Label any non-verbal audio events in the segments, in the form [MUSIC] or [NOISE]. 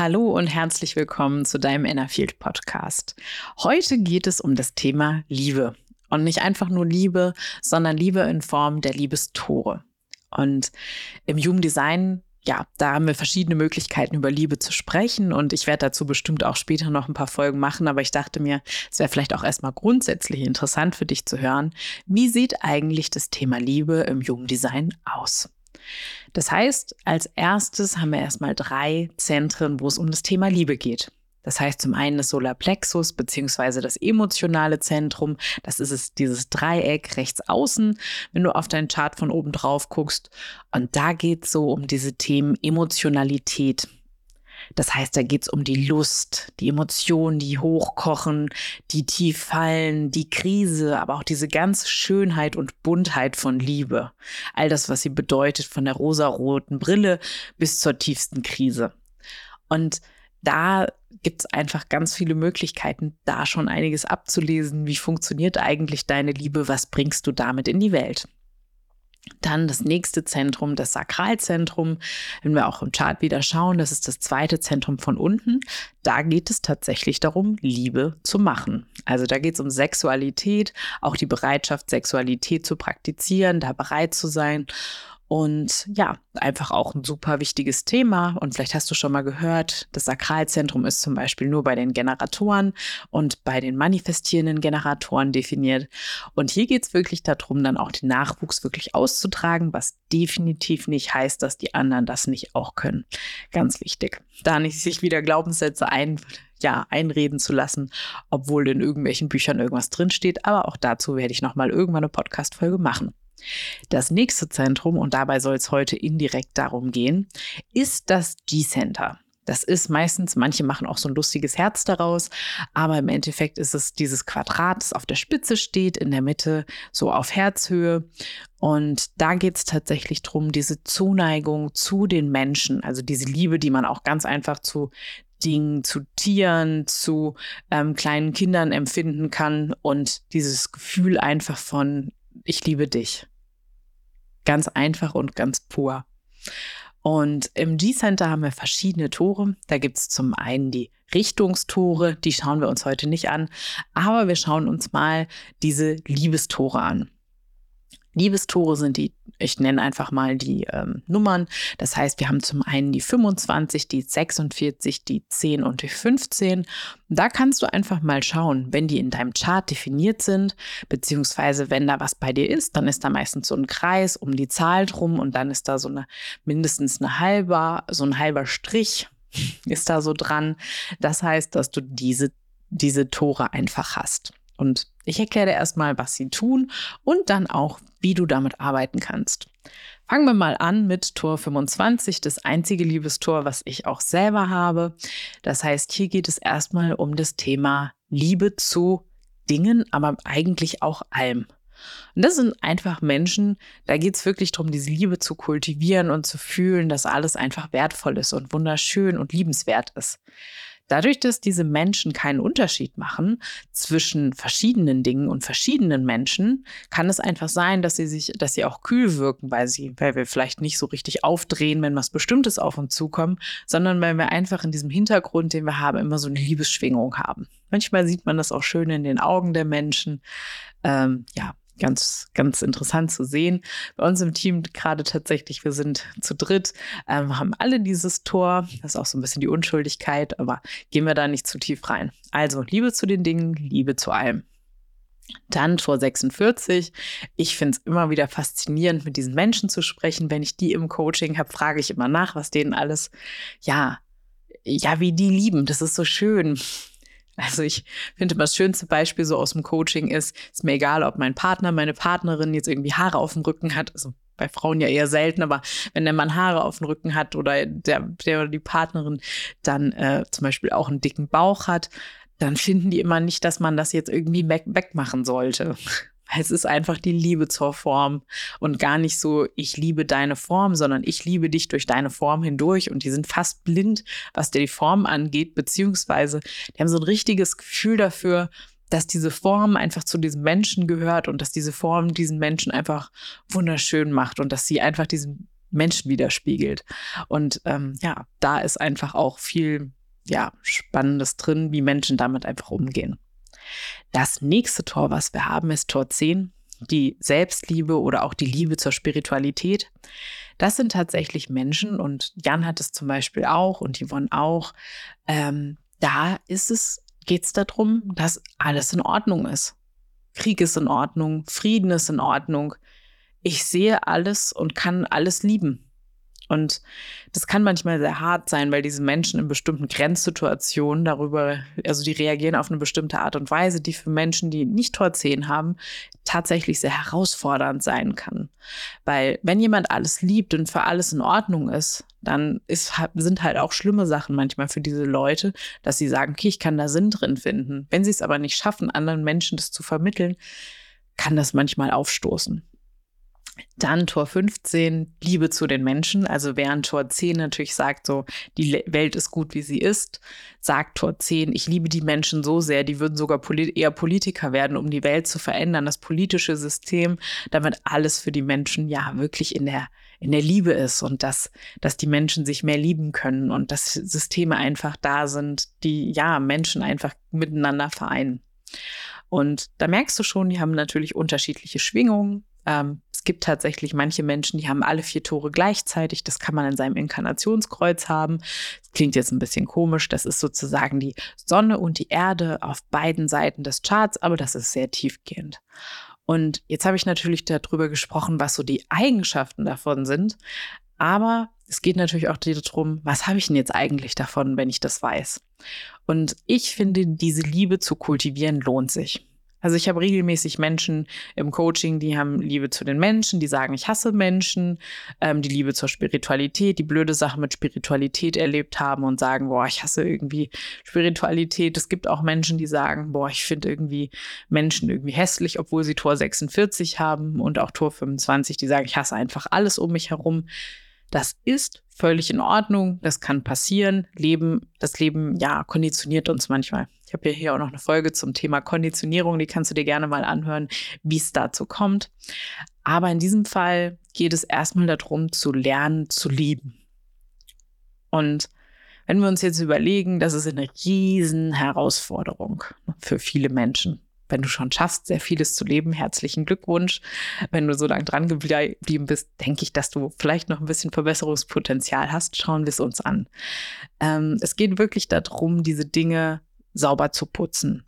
Hallo und herzlich willkommen zu deinem Innerfield Podcast. Heute geht es um das Thema Liebe. Und nicht einfach nur Liebe, sondern Liebe in Form der Liebestore. Und im Human Design, ja, da haben wir verschiedene Möglichkeiten, über Liebe zu sprechen. Und ich werde dazu bestimmt auch später noch ein paar Folgen machen. Aber ich dachte mir, es wäre vielleicht auch erstmal grundsätzlich interessant für dich zu hören. Wie sieht eigentlich das Thema Liebe im Human Design aus? Das heißt, als erstes haben wir erstmal drei Zentren, wo es um das Thema Liebe geht. Das heißt zum einen das Solarplexus beziehungsweise das emotionale Zentrum. Das ist es, dieses Dreieck rechts außen, wenn du auf deinen Chart von oben drauf guckst. Und da geht es so um diese Themen Emotionalität. Das heißt, da geht es um die Lust, die Emotionen, die hochkochen, die tief fallen, die Krise, aber auch diese ganze Schönheit und Buntheit von Liebe. All das, was sie bedeutet, von der rosaroten Brille bis zur tiefsten Krise. Und da gibt es einfach ganz viele Möglichkeiten, da schon einiges abzulesen. Wie funktioniert eigentlich deine Liebe? Was bringst du damit in die Welt? Dann das nächste Zentrum, das Sakralzentrum. Wenn wir auch im Chart wieder schauen, das ist das zweite Zentrum von unten. Da geht es tatsächlich darum, Liebe zu machen. Also da geht es um Sexualität, auch die Bereitschaft, Sexualität zu praktizieren, da bereit zu sein. Und ja, einfach auch ein super wichtiges Thema. Und vielleicht hast du schon mal gehört, das Sakralzentrum ist zum Beispiel nur bei den Generatoren und bei den manifestierenden Generatoren definiert. Und hier geht es wirklich darum, dann auch den Nachwuchs wirklich auszutragen, was definitiv nicht heißt, dass die anderen das nicht auch können. Ganz wichtig. Da nicht sich wieder Glaubenssätze ein, ja, einreden zu lassen, obwohl in irgendwelchen Büchern irgendwas drinsteht. Aber auch dazu werde ich nochmal irgendwann eine Podcast-Folge machen. Das nächste Zentrum, und dabei soll es heute indirekt darum gehen, ist das G-Center. Das ist meistens, manche machen auch so ein lustiges Herz daraus, aber im Endeffekt ist es dieses Quadrat, das auf der Spitze steht, in der Mitte so auf Herzhöhe. Und da geht es tatsächlich darum, diese Zuneigung zu den Menschen, also diese Liebe, die man auch ganz einfach zu Dingen, zu Tieren, zu ähm, kleinen Kindern empfinden kann und dieses Gefühl einfach von, ich liebe dich. Ganz einfach und ganz pur. Und im G-Center haben wir verschiedene Tore. Da gibt es zum einen die Richtungstore, die schauen wir uns heute nicht an, aber wir schauen uns mal diese Liebestore an. Liebestore sind die, ich nenne einfach mal die ähm, Nummern. Das heißt, wir haben zum einen die 25, die 46, die 10 und die 15. Da kannst du einfach mal schauen, wenn die in deinem Chart definiert sind, beziehungsweise wenn da was bei dir ist, dann ist da meistens so ein Kreis um die Zahl drum und dann ist da so eine mindestens eine halber, so ein halber Strich ist da so dran. Das heißt, dass du diese, diese Tore einfach hast. Und ich erkläre erstmal, was sie tun und dann auch, wie du damit arbeiten kannst. Fangen wir mal an mit Tor 25, das einzige Liebestor, was ich auch selber habe. Das heißt, hier geht es erstmal um das Thema Liebe zu Dingen, aber eigentlich auch allem. Und das sind einfach Menschen, da geht es wirklich darum, diese Liebe zu kultivieren und zu fühlen, dass alles einfach wertvoll ist und wunderschön und liebenswert ist. Dadurch, dass diese Menschen keinen Unterschied machen zwischen verschiedenen Dingen und verschiedenen Menschen, kann es einfach sein, dass sie sich, dass sie auch kühl wirken, weil sie, weil wir vielleicht nicht so richtig aufdrehen, wenn was Bestimmtes auf uns zukommt, sondern weil wir einfach in diesem Hintergrund, den wir haben, immer so eine Liebesschwingung haben. Manchmal sieht man das auch schön in den Augen der Menschen. Ähm, ja, ganz, ganz interessant zu sehen. Bei uns im Team gerade tatsächlich, wir sind zu dritt, ähm, haben alle dieses Tor. Das ist auch so ein bisschen die Unschuldigkeit, aber gehen wir da nicht zu tief rein. Also Liebe zu den Dingen, Liebe zu allem. Dann Tor 46. Ich finde es immer wieder faszinierend, mit diesen Menschen zu sprechen. Wenn ich die im Coaching habe, frage ich immer nach, was denen alles, ja, ja, wie die lieben. Das ist so schön. Also ich finde das schönste Beispiel so aus dem Coaching ist, ist mir egal, ob mein Partner, meine Partnerin jetzt irgendwie Haare auf dem Rücken hat, also bei Frauen ja eher selten, aber wenn der Mann Haare auf dem Rücken hat oder der, der oder die Partnerin dann äh, zum Beispiel auch einen dicken Bauch hat, dann finden die immer nicht, dass man das jetzt irgendwie wegmachen sollte. Es ist einfach die Liebe zur Form und gar nicht so, ich liebe deine Form, sondern ich liebe dich durch deine Form hindurch. Und die sind fast blind, was die Form angeht, beziehungsweise die haben so ein richtiges Gefühl dafür, dass diese Form einfach zu diesem Menschen gehört und dass diese Form diesen Menschen einfach wunderschön macht und dass sie einfach diesen Menschen widerspiegelt. Und ähm, ja, da ist einfach auch viel ja, Spannendes drin, wie Menschen damit einfach umgehen. Das nächste Tor, was wir haben, ist Tor 10, die Selbstliebe oder auch die Liebe zur Spiritualität. Das sind tatsächlich Menschen und Jan hat es zum Beispiel auch und Yvonne auch. Ähm, da ist es, geht es darum, dass alles in Ordnung ist. Krieg ist in Ordnung, Frieden ist in Ordnung. Ich sehe alles und kann alles lieben. Und das kann manchmal sehr hart sein, weil diese Menschen in bestimmten Grenzsituationen darüber, also die reagieren auf eine bestimmte Art und Weise, die für Menschen, die nicht Tor 10 haben, tatsächlich sehr herausfordernd sein kann. Weil wenn jemand alles liebt und für alles in Ordnung ist, dann ist, sind halt auch schlimme Sachen manchmal für diese Leute, dass sie sagen, okay, ich kann da Sinn drin finden. Wenn sie es aber nicht schaffen, anderen Menschen das zu vermitteln, kann das manchmal aufstoßen. Dann Tor 15, Liebe zu den Menschen. Also während Tor 10 natürlich sagt, so, die Welt ist gut, wie sie ist, sagt Tor 10, ich liebe die Menschen so sehr, die würden sogar polit eher Politiker werden, um die Welt zu verändern, das politische System, damit alles für die Menschen ja wirklich in der, in der Liebe ist und dass, dass die Menschen sich mehr lieben können und dass Systeme einfach da sind, die ja Menschen einfach miteinander vereinen. Und da merkst du schon, die haben natürlich unterschiedliche Schwingungen, ähm, es gibt tatsächlich manche Menschen, die haben alle vier Tore gleichzeitig. Das kann man in seinem Inkarnationskreuz haben. Das klingt jetzt ein bisschen komisch. Das ist sozusagen die Sonne und die Erde auf beiden Seiten des Charts, aber das ist sehr tiefgehend. Und jetzt habe ich natürlich darüber gesprochen, was so die Eigenschaften davon sind. Aber es geht natürlich auch darum, was habe ich denn jetzt eigentlich davon, wenn ich das weiß? Und ich finde, diese Liebe zu kultivieren lohnt sich. Also ich habe regelmäßig Menschen im Coaching, die haben Liebe zu den Menschen, die sagen, ich hasse Menschen, ähm, die Liebe zur Spiritualität, die blöde Sachen mit Spiritualität erlebt haben und sagen, boah, ich hasse irgendwie Spiritualität. Es gibt auch Menschen, die sagen, boah, ich finde irgendwie Menschen irgendwie hässlich, obwohl sie Tor 46 haben und auch Tor 25, die sagen, ich hasse einfach alles um mich herum. Das ist völlig in Ordnung, das kann passieren. Leben, das Leben, ja, konditioniert uns manchmal. Ich habe ja hier auch noch eine Folge zum Thema Konditionierung, die kannst du dir gerne mal anhören, wie es dazu kommt. Aber in diesem Fall geht es erstmal darum, zu lernen, zu lieben. Und wenn wir uns jetzt überlegen, das ist eine riesen Herausforderung für viele Menschen wenn du schon schaffst, sehr vieles zu leben, herzlichen Glückwunsch. Wenn du so lange dran geblieben bist, denke ich, dass du vielleicht noch ein bisschen Verbesserungspotenzial hast. Schauen wir es uns an. Ähm, es geht wirklich darum, diese Dinge sauber zu putzen.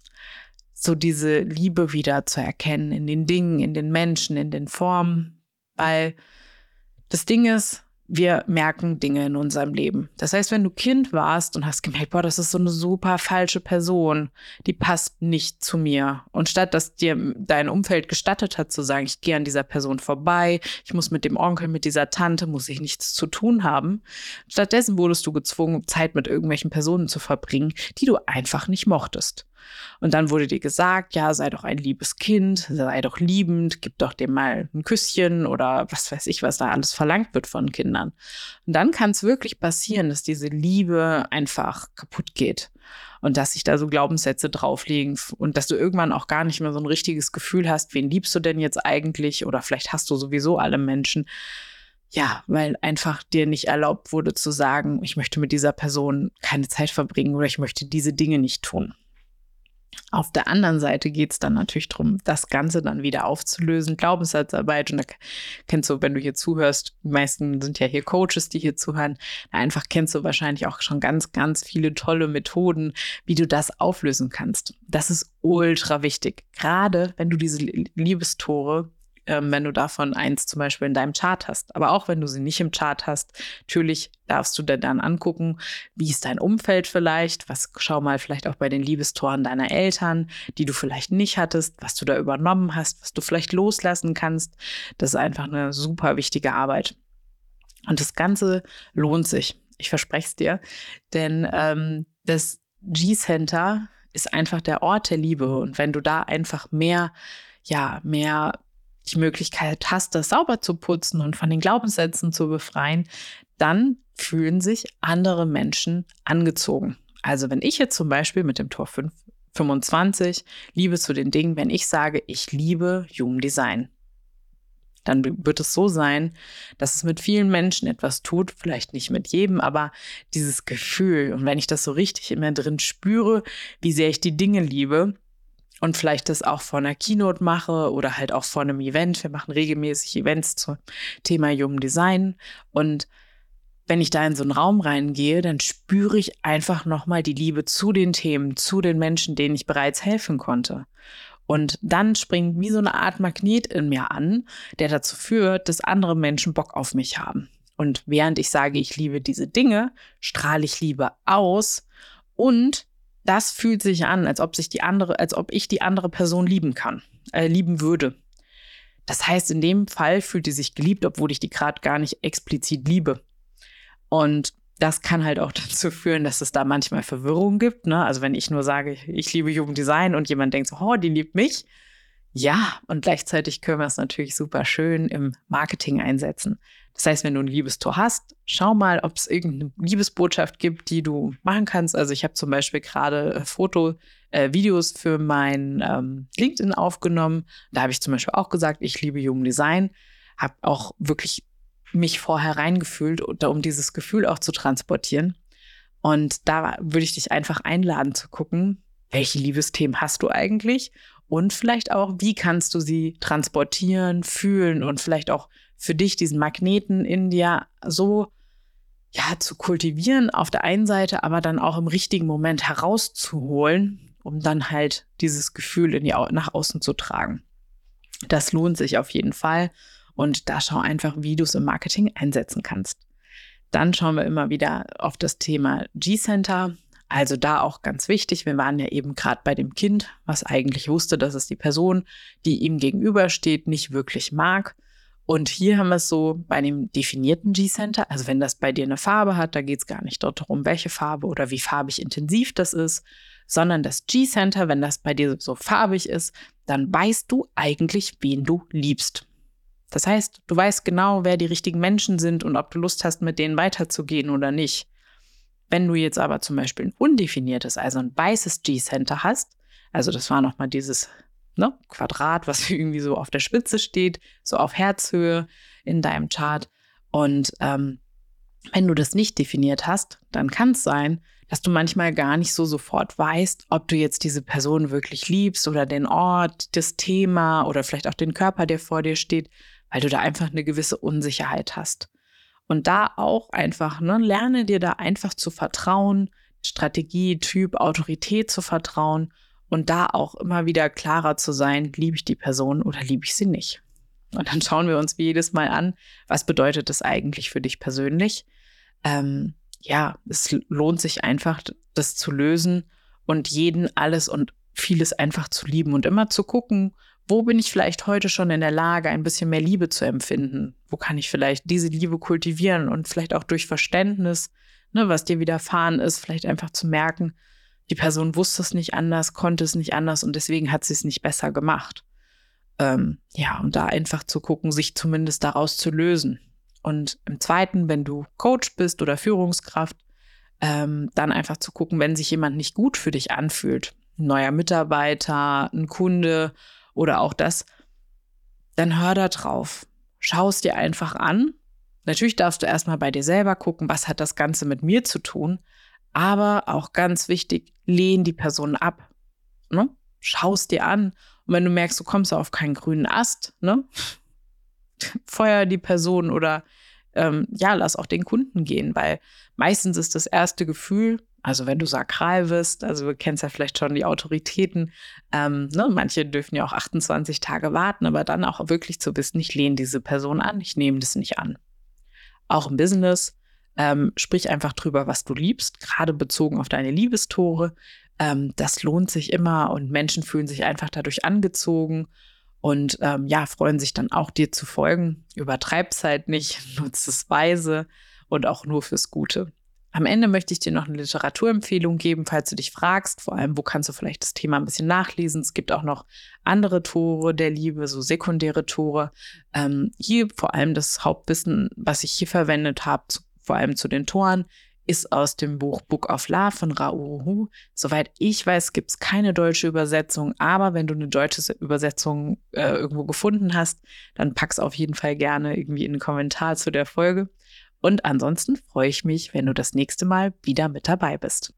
So diese Liebe wieder zu erkennen in den Dingen, in den Menschen, in den Formen. Weil das Ding ist, wir merken Dinge in unserem Leben. Das heißt, wenn du Kind warst und hast gemerkt, boah, das ist so eine super falsche Person, die passt nicht zu mir. Und statt dass dir dein Umfeld gestattet hat zu sagen, ich gehe an dieser Person vorbei, ich muss mit dem Onkel, mit dieser Tante, muss ich nichts zu tun haben, stattdessen wurdest du gezwungen, Zeit mit irgendwelchen Personen zu verbringen, die du einfach nicht mochtest. Und dann wurde dir gesagt, ja, sei doch ein liebes Kind, sei doch liebend, gib doch dem mal ein Küsschen oder was weiß ich, was da alles verlangt wird von Kindern. Und dann kann es wirklich passieren, dass diese Liebe einfach kaputt geht und dass sich da so Glaubenssätze drauflegen und dass du irgendwann auch gar nicht mehr so ein richtiges Gefühl hast, wen liebst du denn jetzt eigentlich oder vielleicht hast du sowieso alle Menschen. Ja, weil einfach dir nicht erlaubt wurde zu sagen, ich möchte mit dieser Person keine Zeit verbringen oder ich möchte diese Dinge nicht tun. Auf der anderen Seite geht es dann natürlich darum, das Ganze dann wieder aufzulösen, Glaubenssatzarbeit. Und da kennst du, wenn du hier zuhörst, die meisten sind ja hier Coaches, die hier zuhören, einfach kennst du wahrscheinlich auch schon ganz, ganz viele tolle Methoden, wie du das auflösen kannst. Das ist ultra wichtig. Gerade wenn du diese Liebestore ähm, wenn du davon eins zum Beispiel in deinem Chart hast. Aber auch wenn du sie nicht im Chart hast, natürlich darfst du dir dann angucken, wie ist dein Umfeld vielleicht, was schau mal vielleicht auch bei den Liebestoren deiner Eltern, die du vielleicht nicht hattest, was du da übernommen hast, was du vielleicht loslassen kannst. Das ist einfach eine super wichtige Arbeit. Und das Ganze lohnt sich. Ich verspreche es dir, denn ähm, das G-Center ist einfach der Ort der Liebe. Und wenn du da einfach mehr, ja, mehr die Möglichkeit hast, das sauber zu putzen und von den Glaubenssätzen zu befreien, dann fühlen sich andere Menschen angezogen. Also wenn ich jetzt zum Beispiel mit dem Tor 5, 25 Liebe zu den Dingen, wenn ich sage, ich liebe Human Design, dann wird es so sein, dass es mit vielen Menschen etwas tut, vielleicht nicht mit jedem, aber dieses Gefühl. Und wenn ich das so richtig immer drin spüre, wie sehr ich die Dinge liebe und vielleicht das auch vor einer Keynote mache oder halt auch vor einem Event. Wir machen regelmäßig Events zum Thema Human Design und wenn ich da in so einen Raum reingehe, dann spüre ich einfach nochmal die Liebe zu den Themen, zu den Menschen, denen ich bereits helfen konnte. Und dann springt wie so eine Art Magnet in mir an, der dazu führt, dass andere Menschen Bock auf mich haben. Und während ich sage, ich liebe diese Dinge, strahle ich Liebe aus und das fühlt sich an, als ob sich die andere, als ob ich die andere Person lieben kann, äh, lieben würde. Das heißt, in dem Fall fühlt die sich geliebt, obwohl ich die gerade gar nicht explizit liebe. Und das kann halt auch [LAUGHS] dazu führen, dass es da manchmal Verwirrung gibt. Ne? Also wenn ich nur sage, ich liebe Jugenddesign und jemand denkt so, oh, die liebt mich. Ja, und gleichzeitig können wir es natürlich super schön im Marketing einsetzen. Das heißt, wenn du ein Liebestor hast, schau mal, ob es irgendeine Liebesbotschaft gibt, die du machen kannst. Also ich habe zum Beispiel gerade äh, Foto, äh, Videos für mein ähm, LinkedIn aufgenommen. Da habe ich zum Beispiel auch gesagt, ich liebe Jugenddesign. Habe auch wirklich mich vorher reingefühlt, um dieses Gefühl auch zu transportieren. Und da würde ich dich einfach einladen zu gucken, welche Liebesthemen hast du eigentlich und vielleicht auch, wie kannst du sie transportieren, fühlen und vielleicht auch für dich diesen Magneten in dir so ja zu kultivieren auf der einen Seite, aber dann auch im richtigen Moment herauszuholen, um dann halt dieses Gefühl in die, nach außen zu tragen. Das lohnt sich auf jeden Fall. Und da schau einfach, wie du es im Marketing einsetzen kannst. Dann schauen wir immer wieder auf das Thema G-Center. Also da auch ganz wichtig, wir waren ja eben gerade bei dem Kind, was eigentlich wusste, dass es die Person, die ihm gegenübersteht, nicht wirklich mag. Und hier haben wir es so bei dem definierten G-Center, also wenn das bei dir eine Farbe hat, da geht es gar nicht darum, welche Farbe oder wie farbig intensiv das ist, sondern das G-Center, wenn das bei dir so farbig ist, dann weißt du eigentlich, wen du liebst. Das heißt, du weißt genau, wer die richtigen Menschen sind und ob du Lust hast, mit denen weiterzugehen oder nicht. Wenn du jetzt aber zum Beispiel ein undefiniertes, also ein weißes G-Center hast, also das war nochmal dieses ne, Quadrat, was [LAUGHS] irgendwie so auf der Spitze steht, so auf Herzhöhe in deinem Chart. Und ähm, wenn du das nicht definiert hast, dann kann es sein, dass du manchmal gar nicht so sofort weißt, ob du jetzt diese Person wirklich liebst oder den Ort, das Thema oder vielleicht auch den Körper, der vor dir steht, weil du da einfach eine gewisse Unsicherheit hast. Und da auch einfach, ne, lerne dir da einfach zu vertrauen, Strategie, Typ, Autorität zu vertrauen und da auch immer wieder klarer zu sein, liebe ich die Person oder liebe ich sie nicht. Und dann schauen wir uns wie jedes Mal an, was bedeutet das eigentlich für dich persönlich? Ähm, ja, es lohnt sich einfach, das zu lösen und jeden alles und vieles einfach zu lieben und immer zu gucken, wo bin ich vielleicht heute schon in der Lage, ein bisschen mehr Liebe zu empfinden? Wo kann ich vielleicht diese Liebe kultivieren und vielleicht auch durch Verständnis, ne, was dir widerfahren ist, vielleicht einfach zu merken, die Person wusste es nicht anders, konnte es nicht anders und deswegen hat sie es nicht besser gemacht. Ähm, ja, und da einfach zu gucken, sich zumindest daraus zu lösen. Und im zweiten, wenn du Coach bist oder Führungskraft, ähm, dann einfach zu gucken, wenn sich jemand nicht gut für dich anfühlt, ein neuer Mitarbeiter, ein Kunde oder auch das, dann hör da drauf. Schau es dir einfach an. Natürlich darfst du erstmal bei dir selber gucken, was hat das Ganze mit mir zu tun. Aber auch ganz wichtig, lehn die Person ab. Ne? Schau es dir an. Und wenn du merkst, du kommst auf keinen grünen Ast, ne? [LAUGHS] feuer die Person oder ähm, ja, lass auch den Kunden gehen, weil meistens ist das erste Gefühl, also wenn du sakral wirst, also du kennst ja vielleicht schon die Autoritäten, ähm, ne, manche dürfen ja auch 28 Tage warten, aber dann auch wirklich zu wissen, ich lehne diese Person an, ich nehme das nicht an. Auch im Business, ähm, sprich einfach drüber, was du liebst, gerade bezogen auf deine Liebestore. Ähm, das lohnt sich immer und Menschen fühlen sich einfach dadurch angezogen und ähm, ja, freuen sich dann auch dir zu folgen. Übertreib's halt nicht, [LAUGHS] nutzt es weise und auch nur fürs Gute. Am Ende möchte ich dir noch eine Literaturempfehlung geben, falls du dich fragst, vor allem, wo kannst du vielleicht das Thema ein bisschen nachlesen. Es gibt auch noch andere Tore der Liebe, so sekundäre Tore. Ähm, hier vor allem das Hauptwissen, was ich hier verwendet habe, vor allem zu den Toren, ist aus dem Buch Book of Love von Rauruhu. Soweit ich weiß, gibt es keine deutsche Übersetzung, aber wenn du eine deutsche Übersetzung äh, irgendwo gefunden hast, dann pack's auf jeden Fall gerne irgendwie in den Kommentar zu der Folge. Und ansonsten freue ich mich, wenn du das nächste Mal wieder mit dabei bist.